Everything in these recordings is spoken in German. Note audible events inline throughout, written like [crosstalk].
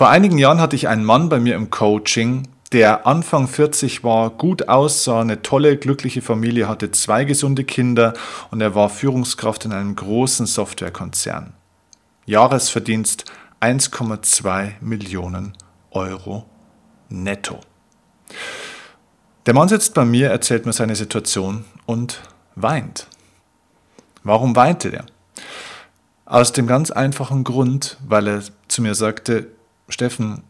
Vor einigen Jahren hatte ich einen Mann bei mir im Coaching, der Anfang 40 war, gut aussah, eine tolle, glückliche Familie hatte, zwei gesunde Kinder und er war Führungskraft in einem großen Softwarekonzern. Jahresverdienst 1,2 Millionen Euro netto. Der Mann sitzt bei mir, erzählt mir seine Situation und weint. Warum weinte er? Aus dem ganz einfachen Grund, weil er zu mir sagte, Steffen,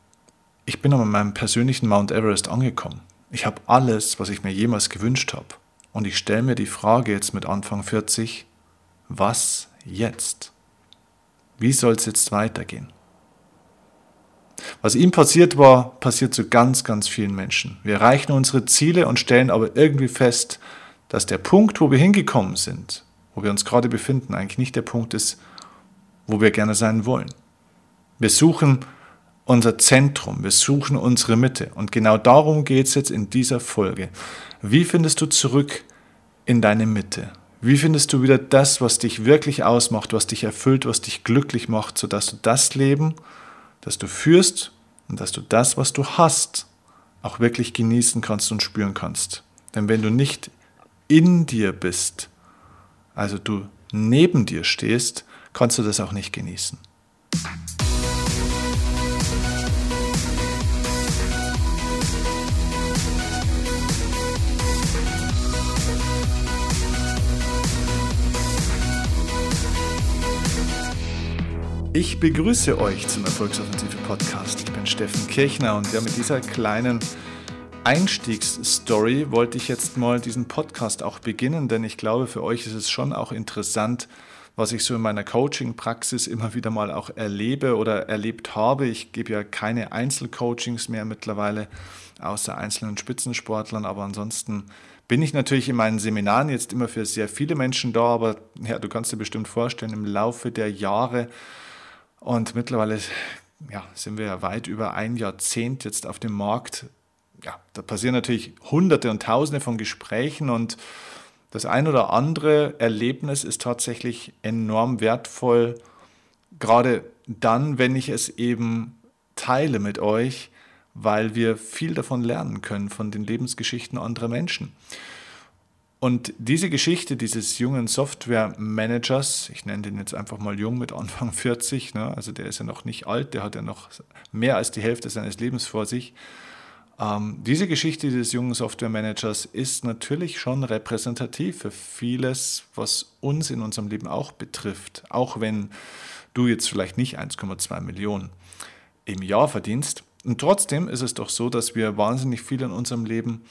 ich bin an meinem persönlichen Mount Everest angekommen. Ich habe alles, was ich mir jemals gewünscht habe. Und ich stelle mir die Frage jetzt mit Anfang 40, was jetzt? Wie soll es jetzt weitergehen? Was ihm passiert war, passiert zu ganz, ganz vielen Menschen. Wir erreichen unsere Ziele und stellen aber irgendwie fest, dass der Punkt, wo wir hingekommen sind, wo wir uns gerade befinden, eigentlich nicht der Punkt ist, wo wir gerne sein wollen. Wir suchen unser Zentrum, wir suchen unsere Mitte. Und genau darum geht es jetzt in dieser Folge. Wie findest du zurück in deine Mitte? Wie findest du wieder das, was dich wirklich ausmacht, was dich erfüllt, was dich glücklich macht, sodass du das Leben, das du führst und dass du das, was du hast, auch wirklich genießen kannst und spüren kannst. Denn wenn du nicht in dir bist, also du neben dir stehst, kannst du das auch nicht genießen. Ich begrüße euch zum Erfolgsoffensive Podcast. Ich bin Steffen Kirchner und ja, mit dieser kleinen Einstiegsstory wollte ich jetzt mal diesen Podcast auch beginnen, denn ich glaube, für euch ist es schon auch interessant, was ich so in meiner Coaching-Praxis immer wieder mal auch erlebe oder erlebt habe. Ich gebe ja keine Einzelcoachings mehr mittlerweile, außer einzelnen Spitzensportlern, aber ansonsten bin ich natürlich in meinen Seminaren jetzt immer für sehr viele Menschen da, aber ja, du kannst dir bestimmt vorstellen, im Laufe der Jahre und mittlerweile ja, sind wir ja weit über ein Jahrzehnt jetzt auf dem Markt. Ja, da passieren natürlich Hunderte und Tausende von Gesprächen und das ein oder andere Erlebnis ist tatsächlich enorm wertvoll, gerade dann, wenn ich es eben teile mit euch, weil wir viel davon lernen können, von den Lebensgeschichten anderer Menschen. Und diese Geschichte dieses jungen Software-Managers, ich nenne den jetzt einfach mal jung mit Anfang [laughs] 40, ne, also der ist ja noch nicht alt, der hat ja noch mehr als die Hälfte seines Lebens vor sich. Ähm, diese Geschichte dieses jungen Software-Managers ist natürlich schon repräsentativ für vieles, was uns in unserem Leben auch betrifft. Auch wenn du jetzt vielleicht nicht 1,2 Millionen im Jahr verdienst. Und trotzdem ist es doch so, dass wir wahnsinnig viel in unserem Leben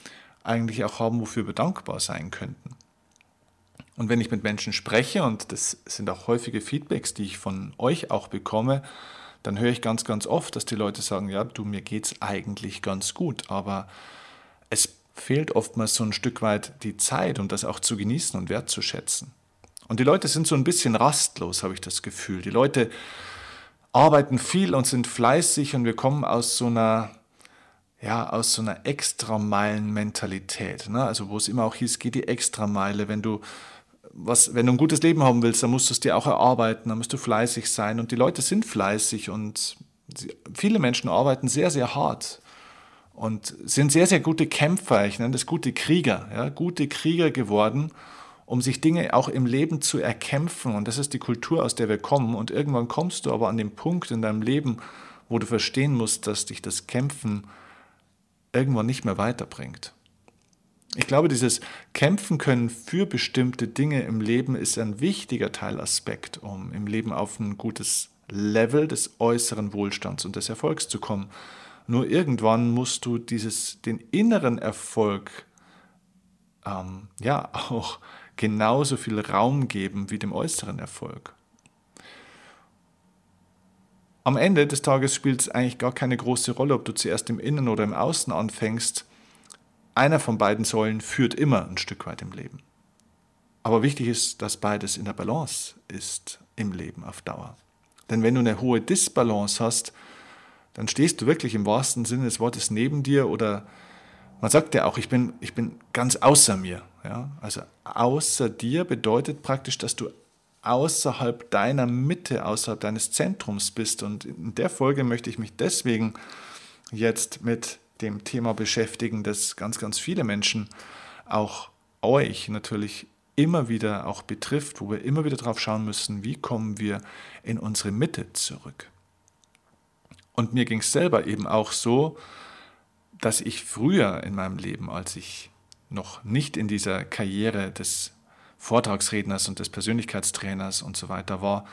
eigentlich auch haben, wofür wir dankbar sein könnten. Und wenn ich mit Menschen spreche, und das sind auch häufige Feedbacks, die ich von euch auch bekomme, dann höre ich ganz, ganz oft, dass die Leute sagen, ja, du, mir geht es eigentlich ganz gut, aber es fehlt oftmals so ein Stück weit die Zeit, um das auch zu genießen und wertzuschätzen. Und die Leute sind so ein bisschen rastlos, habe ich das Gefühl. Die Leute arbeiten viel und sind fleißig und wir kommen aus so einer ja, aus so einer Extrameilen-Mentalität. Ne? Also wo es immer auch hieß, geh die Extrameile. Wenn du, was, wenn du ein gutes Leben haben willst, dann musst du es dir auch erarbeiten, dann musst du fleißig sein. Und die Leute sind fleißig und sie, viele Menschen arbeiten sehr, sehr hart und sind sehr, sehr gute Kämpfer. Ich nenne das gute Krieger, ja? gute Krieger geworden, um sich Dinge auch im Leben zu erkämpfen. Und das ist die Kultur, aus der wir kommen. Und irgendwann kommst du aber an den Punkt in deinem Leben, wo du verstehen musst, dass dich das Kämpfen irgendwann nicht mehr weiterbringt. Ich glaube, dieses Kämpfen können für bestimmte Dinge im Leben ist ein wichtiger Teilaspekt, um im Leben auf ein gutes Level des äußeren Wohlstands und des Erfolgs zu kommen. Nur irgendwann musst du dieses, den inneren Erfolg ähm, ja [laughs] auch genauso viel Raum geben wie dem äußeren Erfolg. Am Ende des Tages spielt es eigentlich gar keine große Rolle, ob du zuerst im Innen oder im Außen anfängst. Einer von beiden Säulen führt immer ein Stück weit im Leben. Aber wichtig ist, dass beides in der Balance ist im Leben auf Dauer. Denn wenn du eine hohe Disbalance hast, dann stehst du wirklich im wahrsten Sinne des Wortes neben dir oder man sagt ja auch, ich bin, ich bin ganz außer mir. Ja? Also außer dir bedeutet praktisch, dass du außerhalb deiner Mitte, außerhalb deines Zentrums bist. Und in der Folge möchte ich mich deswegen jetzt mit dem Thema beschäftigen, das ganz, ganz viele Menschen, auch euch natürlich immer wieder auch betrifft, wo wir immer wieder drauf schauen müssen, wie kommen wir in unsere Mitte zurück. Und mir ging es selber eben auch so, dass ich früher in meinem Leben, als ich noch nicht in dieser Karriere des Vortragsredners und des Persönlichkeitstrainers und so weiter war,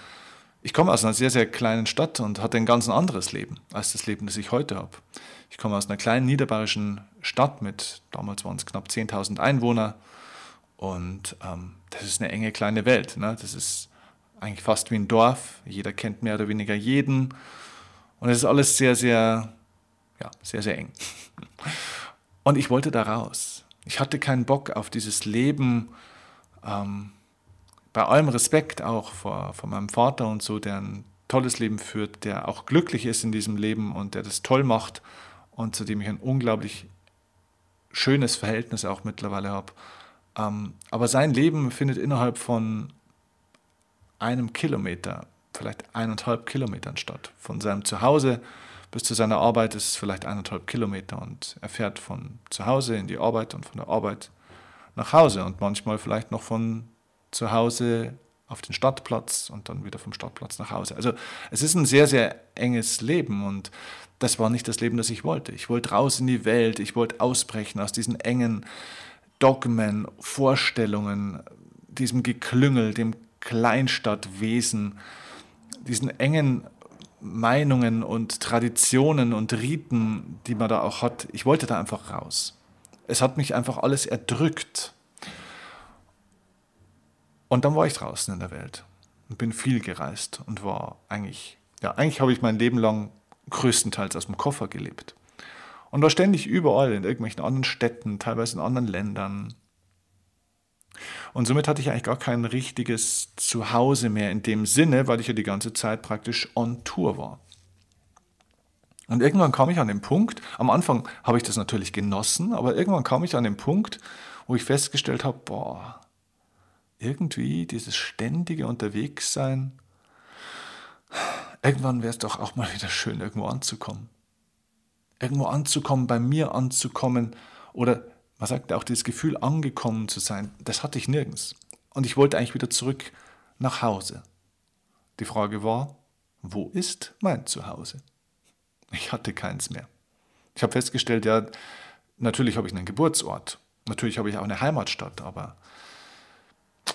ich komme aus einer sehr, sehr kleinen Stadt und hatte ein ganz anderes Leben als das Leben, das ich heute habe. Ich komme aus einer kleinen niederbayerischen Stadt mit, damals waren es knapp 10.000 Einwohner und ähm, das ist eine enge kleine Welt. Ne? Das ist eigentlich fast wie ein Dorf. Jeder kennt mehr oder weniger jeden und es ist alles sehr, sehr, ja, sehr, sehr eng. [laughs] Und ich wollte da raus. Ich hatte keinen Bock auf dieses Leben, ähm, bei allem Respekt auch vor, vor meinem Vater und so, der ein tolles Leben führt, der auch glücklich ist in diesem Leben und der das toll macht und zu dem ich ein unglaublich schönes Verhältnis auch mittlerweile habe. Ähm, aber sein Leben findet innerhalb von einem Kilometer, vielleicht eineinhalb Kilometern statt. Von seinem Zuhause bis zu seiner Arbeit ist es vielleicht eineinhalb Kilometer und er fährt von zu Hause in die Arbeit und von der Arbeit nach Hause und manchmal vielleicht noch von zu Hause auf den Stadtplatz und dann wieder vom Stadtplatz nach Hause. Also es ist ein sehr, sehr enges Leben und das war nicht das Leben, das ich wollte. Ich wollte raus in die Welt, ich wollte ausbrechen aus diesen engen Dogmen, Vorstellungen, diesem Geklüngel, dem Kleinstadtwesen, diesen engen Meinungen und Traditionen und Riten, die man da auch hat. Ich wollte da einfach raus. Es hat mich einfach alles erdrückt. Und dann war ich draußen in der Welt und bin viel gereist und war eigentlich, ja, eigentlich habe ich mein Leben lang größtenteils aus dem Koffer gelebt. Und war ständig überall in irgendwelchen anderen Städten, teilweise in anderen Ländern. Und somit hatte ich eigentlich gar kein richtiges Zuhause mehr in dem Sinne, weil ich ja die ganze Zeit praktisch on Tour war. Und irgendwann kam ich an den Punkt, am Anfang habe ich das natürlich genossen, aber irgendwann kam ich an den Punkt, wo ich festgestellt habe, boah, irgendwie dieses ständige Unterwegssein, irgendwann wäre es doch auch mal wieder schön, irgendwo anzukommen. Irgendwo anzukommen, bei mir anzukommen oder man sagt auch dieses Gefühl, angekommen zu sein, das hatte ich nirgends. Und ich wollte eigentlich wieder zurück nach Hause. Die Frage war, wo ist mein Zuhause? Ich hatte keins mehr. Ich habe festgestellt, ja, natürlich habe ich einen Geburtsort, natürlich habe ich auch eine Heimatstadt, aber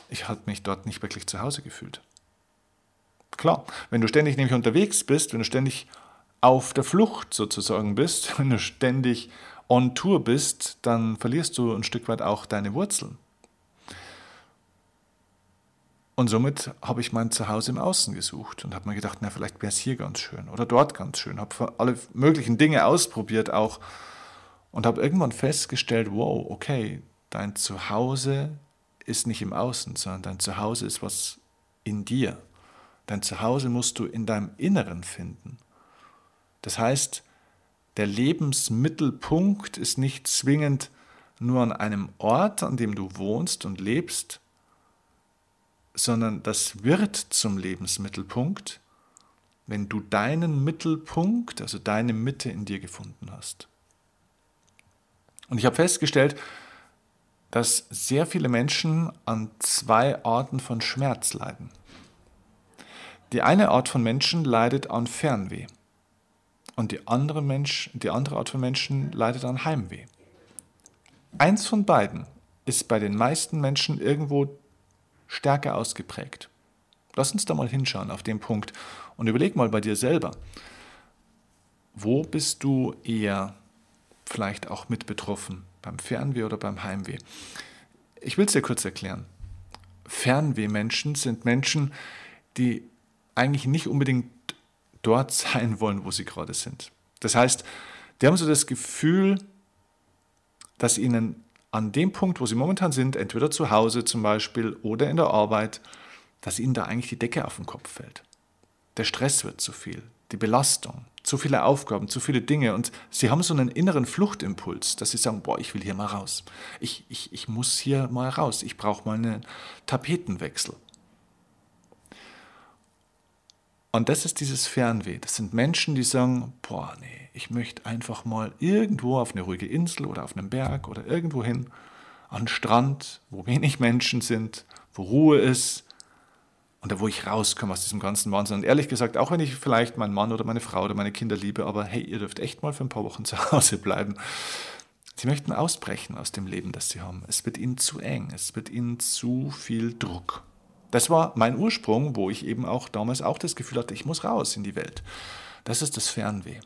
ich habe mich dort nicht wirklich zu Hause gefühlt. Klar, wenn du ständig nämlich unterwegs bist, wenn du ständig auf der Flucht sozusagen bist, [laughs] wenn du ständig on Tour bist, dann verlierst du ein Stück weit auch deine Wurzeln. Und somit habe ich mein Zuhause im Außen gesucht und habe mir gedacht, na, vielleicht wäre es hier ganz schön oder dort ganz schön. Habe alle möglichen Dinge ausprobiert auch und habe irgendwann festgestellt, wow, okay, dein Zuhause ist nicht im Außen, sondern dein Zuhause ist was in dir. Dein Zuhause musst du in deinem Inneren finden. Das heißt, der Lebensmittelpunkt ist nicht zwingend nur an einem Ort, an dem du wohnst und lebst, sondern das wird zum Lebensmittelpunkt, wenn du deinen Mittelpunkt, also deine Mitte in dir gefunden hast. Und ich habe festgestellt, dass sehr viele Menschen an zwei Arten von Schmerz leiden. Die eine Art von Menschen leidet an Fernweh und die andere, Mensch, die andere Art von Menschen leidet an Heimweh. Eins von beiden ist bei den meisten Menschen irgendwo stärker ausgeprägt. Lass uns da mal hinschauen auf den Punkt und überleg mal bei dir selber, wo bist du eher vielleicht auch mit betroffen? beim Fernweh oder beim Heimweh. Ich will es dir kurz erklären. Fernwehmenschen sind Menschen, die eigentlich nicht unbedingt dort [laughs] sein wollen, wo sie gerade sind. Das heißt, die haben so das Gefühl, dass ihnen an dem Punkt, wo sie momentan sind, entweder zu Hause zum Beispiel oder in der Arbeit, dass ihnen da eigentlich die Decke auf den Kopf fällt. Der Stress wird zu viel, die Belastung, zu viele Aufgaben, zu viele Dinge und sie haben so einen inneren Fluchtimpuls, dass sie sagen, boah, ich will hier mal raus. Ich, ich, ich muss hier mal raus. Ich brauche mal einen Tapetenwechsel. Und das ist dieses Fernweh. Das sind Menschen, die sagen, boah, nee, ich möchte einfach mal irgendwo auf eine ruhige Insel oder auf einen Berg oder irgendwo hin, an Strand, wo wenig Menschen sind, wo Ruhe ist und da wo ich rauskomme aus diesem ganzen Wahnsinn. Und ehrlich gesagt, auch wenn ich vielleicht meinen Mann oder meine Frau oder meine Kinder liebe, aber hey, ihr dürft echt mal für ein paar Wochen [laughs] zu Hause bleiben. Sie möchten ausbrechen aus dem Leben, das sie haben. Es wird ihnen zu eng, es wird ihnen zu viel Druck. Das war mein Ursprung, wo ich eben auch damals auch das Gefühl hatte, ich muss raus in die Welt. Das ist das Fernweh.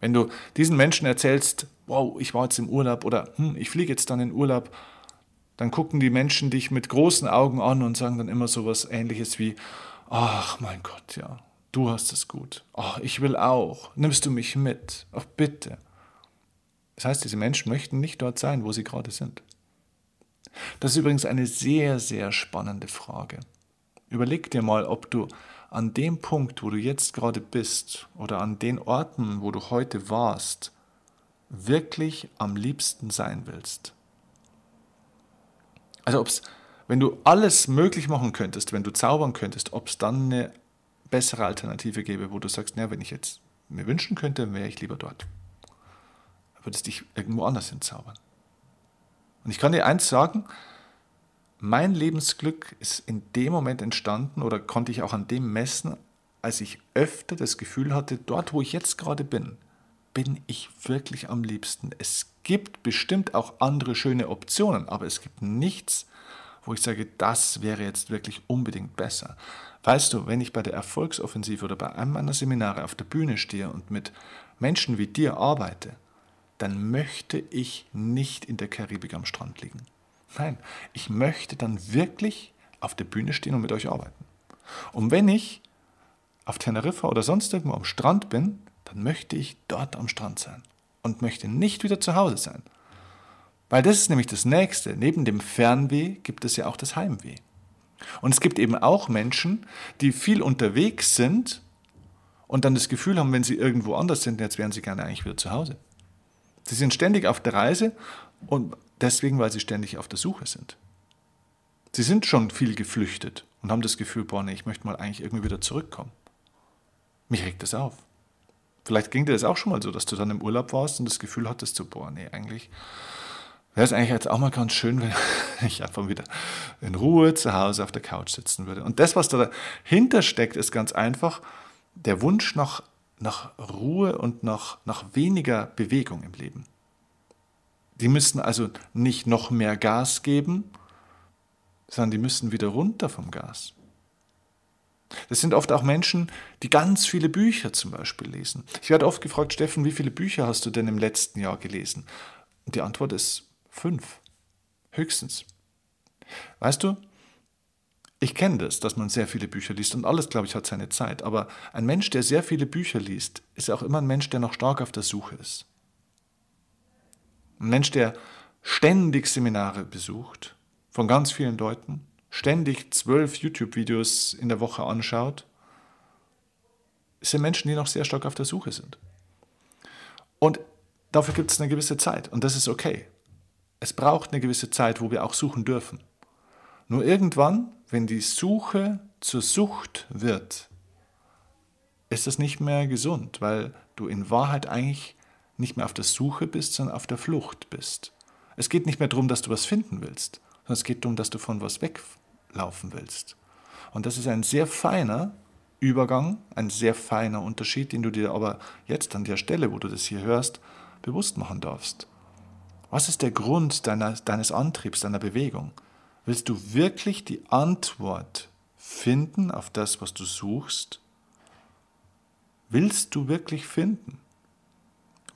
Wenn du diesen Menschen erzählst, wow, ich war jetzt im Urlaub oder hm, ich fliege jetzt dann in Urlaub, dann gucken die Menschen dich mit großen Augen an und sagen dann immer so was ähnliches wie, ach mein Gott, ja, du hast es gut. Ach, ich will auch. Nimmst du mich mit? Ach, bitte. Das heißt, diese Menschen möchten nicht dort sein, wo sie gerade sind. Das ist übrigens eine sehr, sehr spannende Frage. Überleg dir mal, ob du an dem Punkt, wo du jetzt gerade bist oder an den Orten, wo du heute warst, wirklich am liebsten sein willst. Also ob es, wenn du alles möglich machen könntest, wenn du zaubern könntest, ob es dann eine bessere Alternative gäbe, wo du sagst, na, wenn ich jetzt mir wünschen könnte, wäre ich lieber dort. Würdest dich irgendwo anders hinzaubern. Und ich kann dir eins sagen, mein Lebensglück ist in dem Moment entstanden oder konnte ich auch an dem messen, als ich öfter das Gefühl hatte, dort wo ich jetzt gerade bin, bin ich wirklich am liebsten. Es gibt bestimmt auch andere schöne Optionen, aber es gibt nichts, wo ich sage, das wäre jetzt wirklich unbedingt besser. Weißt du, wenn ich bei der Erfolgsoffensive oder bei einem meiner Seminare auf der Bühne stehe und mit Menschen wie dir arbeite, dann möchte ich nicht in der Karibik am Strand liegen. Nein, ich möchte dann wirklich auf der Bühne stehen und mit euch arbeiten. Und wenn ich auf Teneriffa oder sonst irgendwo am Strand bin, dann möchte ich dort am Strand sein und möchte nicht wieder zu Hause sein. Weil das ist nämlich das Nächste. Neben dem Fernweh gibt es ja auch das Heimweh. Und es gibt eben auch Menschen, die viel unterwegs sind und dann das Gefühl haben, wenn sie irgendwo anders sind, jetzt wären sie gerne eigentlich wieder zu Hause. Sie sind ständig auf der Reise und deswegen, weil sie ständig auf der Suche sind. Sie sind schon viel geflüchtet und haben das Gefühl, boah, nee, ich möchte mal eigentlich irgendwie wieder zurückkommen. Mich regt das auf. Vielleicht ging dir das auch schon mal so, dass du dann im Urlaub warst und das Gefühl hattest, so, boah, nee, eigentlich wäre es eigentlich jetzt auch mal ganz schön, [laughs] wenn ich einfach wieder in Ruhe zu Hause auf der Couch sitzen würde. Und das, was dahinter steckt, ist ganz einfach der Wunsch nach nach Ruhe und nach, nach weniger Bewegung im Leben. Die müssen also nicht noch mehr Gas geben, sondern die müssen wieder runter vom Gas. Das sind oft auch Menschen, die ganz viele Bücher zum Beispiel lesen. Ich werde oft gefragt, Steffen, wie viele Bücher hast du denn im letzten Jahr gelesen? Und die Antwort ist fünf, höchstens. Weißt du, ich kenne das, dass man sehr viele Bücher liest und alles, glaube ich, hat seine Zeit. Aber ein Mensch, der sehr viele Bücher liest, ist auch immer ein Mensch, der noch stark auf der Suche ist. Ein Mensch, der ständig Seminare besucht, von ganz vielen Leuten, ständig zwölf YouTube-Videos in der Woche anschaut, sind Menschen, die noch sehr stark auf der Suche sind. Und dafür gibt es eine gewisse Zeit und das ist okay. Es braucht eine gewisse Zeit, wo wir auch suchen dürfen. Nur irgendwann, wenn die Suche zur Sucht wird, ist das nicht mehr gesund, weil du in Wahrheit eigentlich nicht mehr auf der Suche bist, sondern auf der Flucht bist. Es geht nicht mehr darum, dass du was finden willst, sondern es geht darum, dass du von was weglaufen willst. Und das ist ein sehr feiner Übergang, ein sehr feiner Unterschied, den du dir aber jetzt an der Stelle, wo du das hier hörst, bewusst machen darfst. Was ist der Grund deiner, deines Antriebs, deiner Bewegung? Willst du wirklich die Antwort finden auf das, was du suchst? Willst du wirklich finden?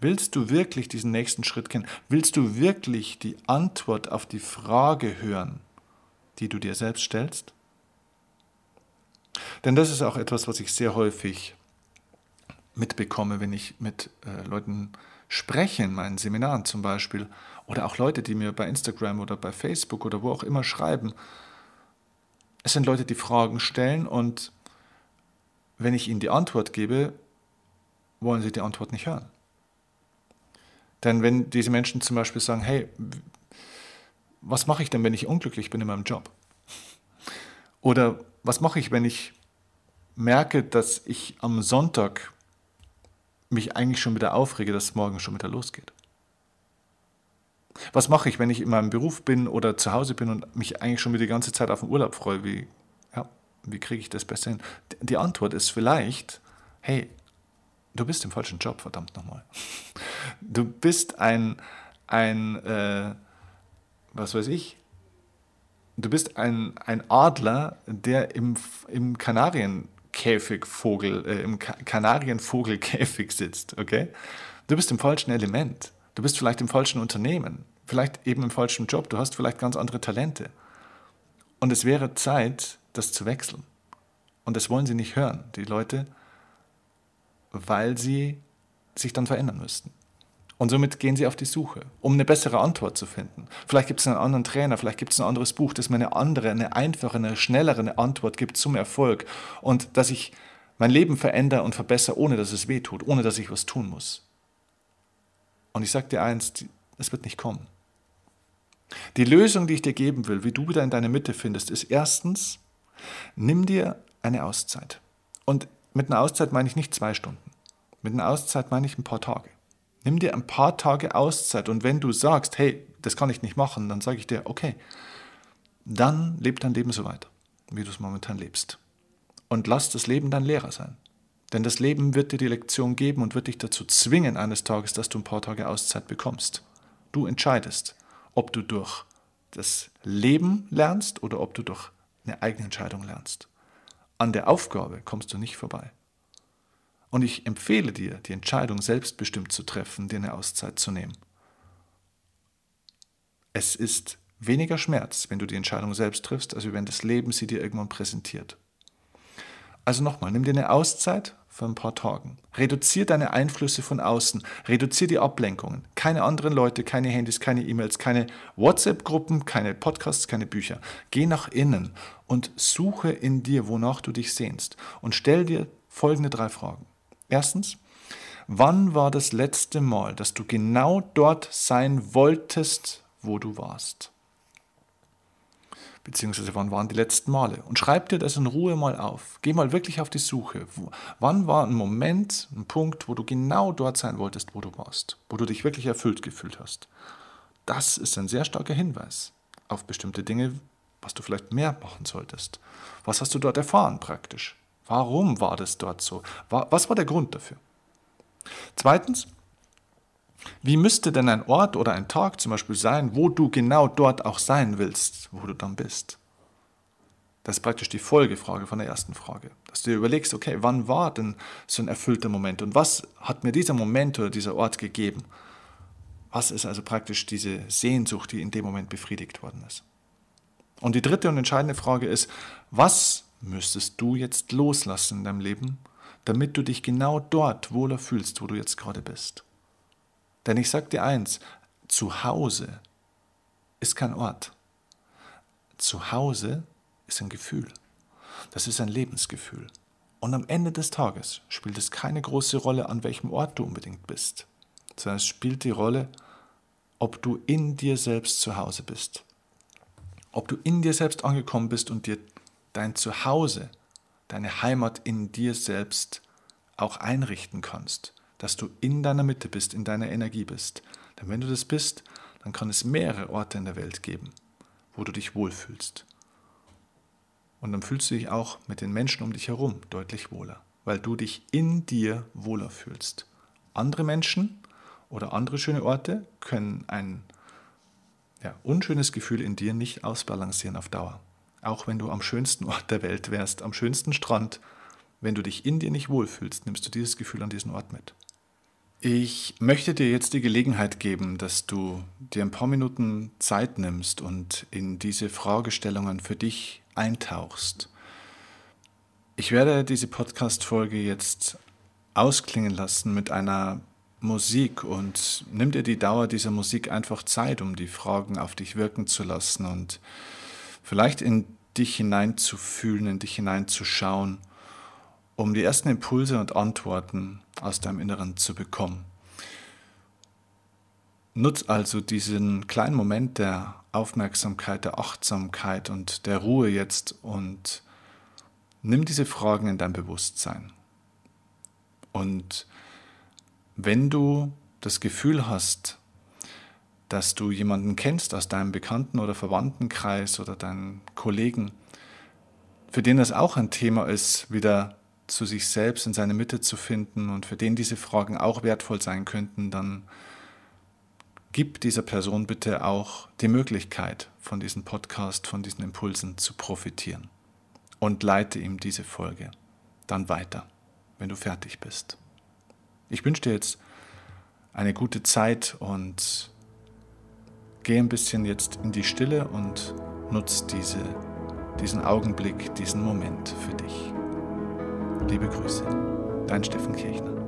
Willst du wirklich diesen nächsten Schritt kennen? Willst du wirklich die Antwort auf die Frage hören, die du dir selbst stellst? Denn das ist auch etwas, was ich sehr häufig mitbekomme, wenn ich mit äh, Leuten spreche, in meinen Seminaren zum Beispiel, oder auch Leute, die mir bei Instagram oder bei Facebook oder wo auch immer schreiben. Es sind Leute, die Fragen stellen und wenn ich ihnen die Antwort gebe, wollen sie die Antwort nicht hören. Denn wenn diese Menschen zum Beispiel sagen, hey, was mache ich denn, wenn ich unglücklich bin in meinem Job? Oder was mache ich, wenn ich merke, dass ich am Sonntag mich eigentlich schon wieder aufrege, dass es morgen schon wieder losgeht. Was mache ich, wenn ich in meinem Beruf bin oder zu Hause bin und mich eigentlich schon wieder die ganze Zeit auf den Urlaub freue? Wie, ja, wie kriege ich das besser hin? Die Antwort ist vielleicht, hey, du bist im falschen Job, verdammt nochmal. Du bist ein, ein äh, was weiß ich, du bist ein, ein Adler, der im, im Kanarienkäfigvogel, äh, im Kanarienvogelkäfig sitzt, okay? Du bist im falschen Element. Du bist vielleicht im falschen Unternehmen, vielleicht eben im falschen Job. Du hast vielleicht ganz andere Talente. Und es wäre Zeit, das zu wechseln. Und das wollen sie nicht hören, die Leute, weil sie sich dann verändern müssten. Und somit gehen sie auf die Suche, um eine bessere Antwort zu finden. Vielleicht gibt es einen anderen Trainer, vielleicht gibt es ein anderes Buch, das mir eine andere, eine einfache, eine schnellere Antwort gibt zum Erfolg und dass ich mein Leben verändere und verbessere, ohne dass es weh tut, ohne dass ich was tun muss. Und ich sage dir eins, es wird nicht kommen. Die Lösung, die ich dir geben will, wie du wieder in deine Mitte findest, ist erstens, nimm dir eine Auszeit. Und mit einer Auszeit meine ich nicht zwei Stunden. Mit einer Auszeit meine ich ein paar Tage. Nimm dir ein paar Tage Auszeit und wenn du sagst, hey, das kann ich nicht machen, dann sage ich dir, okay, dann leb dein Leben so weiter, wie du es momentan lebst. Und lass das Leben dein Lehrer sein. Denn das Leben wird dir die Lektion geben und wird dich dazu zwingen eines Tages, dass du ein paar Tage Auszeit bekommst. Du entscheidest, ob du durch das Leben lernst oder ob du durch eine eigene Entscheidung lernst. An der Aufgabe kommst du nicht vorbei. Und ich empfehle dir, die Entscheidung selbstbestimmt zu treffen, dir eine Auszeit zu nehmen. Es ist weniger Schmerz, wenn du die Entscheidung selbst triffst, als wenn das Leben sie dir irgendwann präsentiert. Also nochmal, nimm dir eine Auszeit für ein paar Tagen. Reduzier deine Einflüsse von außen. Reduzier die Ablenkungen. Keine anderen Leute, keine Handys, keine E-Mails, keine WhatsApp-Gruppen, keine Podcasts, keine Bücher. Geh nach innen und suche in dir, wonach du dich sehnst. Und stell dir folgende drei Fragen. Erstens, wann war das letzte Mal, dass du genau dort sein wolltest, wo du warst? Beziehungsweise wann waren die letzten Male? Und schreib dir das in Ruhe mal auf. Geh mal wirklich auf die Suche. Wann war ein Moment, ein Punkt, wo du genau dort sein wolltest, wo du warst? Wo du dich wirklich erfüllt gefühlt hast? Das ist ein sehr starker Hinweis auf bestimmte Dinge, was du vielleicht mehr machen solltest. Was hast du dort erfahren praktisch? Warum war das dort so? Was war der Grund dafür? Zweitens, wie müsste denn ein Ort oder ein Tag zum Beispiel sein, wo du genau dort auch sein willst, wo du dann bist? Das ist praktisch die Folgefrage von der ersten Frage. Dass du dir überlegst, okay, wann war denn so ein erfüllter Moment und was hat mir dieser Moment oder dieser Ort gegeben? Was ist also praktisch diese Sehnsucht, die in dem Moment befriedigt worden ist? Und die dritte und entscheidende Frage ist, was müsstest du jetzt loslassen in deinem Leben, damit du dich genau dort wohler fühlst, wo du jetzt gerade bist. Denn ich sage dir eins, zu Hause ist kein Ort. Zu Hause ist ein Gefühl. Das ist ein Lebensgefühl. Und am Ende des Tages spielt es keine große Rolle, an welchem Ort du unbedingt bist, sondern es spielt die Rolle, ob du in dir selbst zu Hause bist. Ob du in dir selbst angekommen bist und dir dein Zuhause, deine Heimat in dir selbst auch einrichten kannst, dass du in deiner Mitte bist, in deiner Energie bist. Denn wenn du das bist, dann kann es mehrere Orte in der Welt geben, wo du dich wohlfühlst. Und dann fühlst du dich auch mit den Menschen um dich herum deutlich wohler, weil du dich in dir wohler fühlst. Andere Menschen oder andere schöne Orte können ein ja, unschönes Gefühl in dir nicht ausbalancieren auf Dauer. Auch wenn du am schönsten Ort der Welt wärst, am schönsten Strand, wenn du dich in dir nicht wohlfühlst, nimmst du dieses Gefühl an diesen Ort mit. Ich möchte dir jetzt die Gelegenheit geben, dass du dir ein paar Minuten Zeit nimmst und in diese Fragestellungen für dich eintauchst. Ich werde diese Podcast-Folge jetzt ausklingen lassen mit einer Musik und nimm dir die Dauer dieser Musik einfach Zeit, um die Fragen auf dich wirken zu lassen und vielleicht in dich hineinzufühlen, in dich hineinzuschauen, um die ersten Impulse und Antworten aus deinem Inneren zu bekommen. Nutz also diesen kleinen Moment der Aufmerksamkeit, der Achtsamkeit und der Ruhe jetzt und nimm diese Fragen in dein Bewusstsein. Und wenn du das Gefühl hast, dass du jemanden kennst aus deinem Bekannten- oder Verwandtenkreis oder deinen Kollegen, für den das auch ein Thema ist, wieder zu sich selbst in seine Mitte zu finden und für den diese Fragen auch wertvoll sein könnten, dann gib dieser Person bitte auch die Möglichkeit, von diesem Podcast, von diesen Impulsen zu profitieren. Und leite ihm diese Folge dann weiter, wenn du fertig bist. Ich wünsche dir jetzt eine gute Zeit und geh ein bisschen jetzt in die Stille und nutz diese, diesen Augenblick, diesen Moment für dich. Liebe Grüße, dein Steffen Kirchner.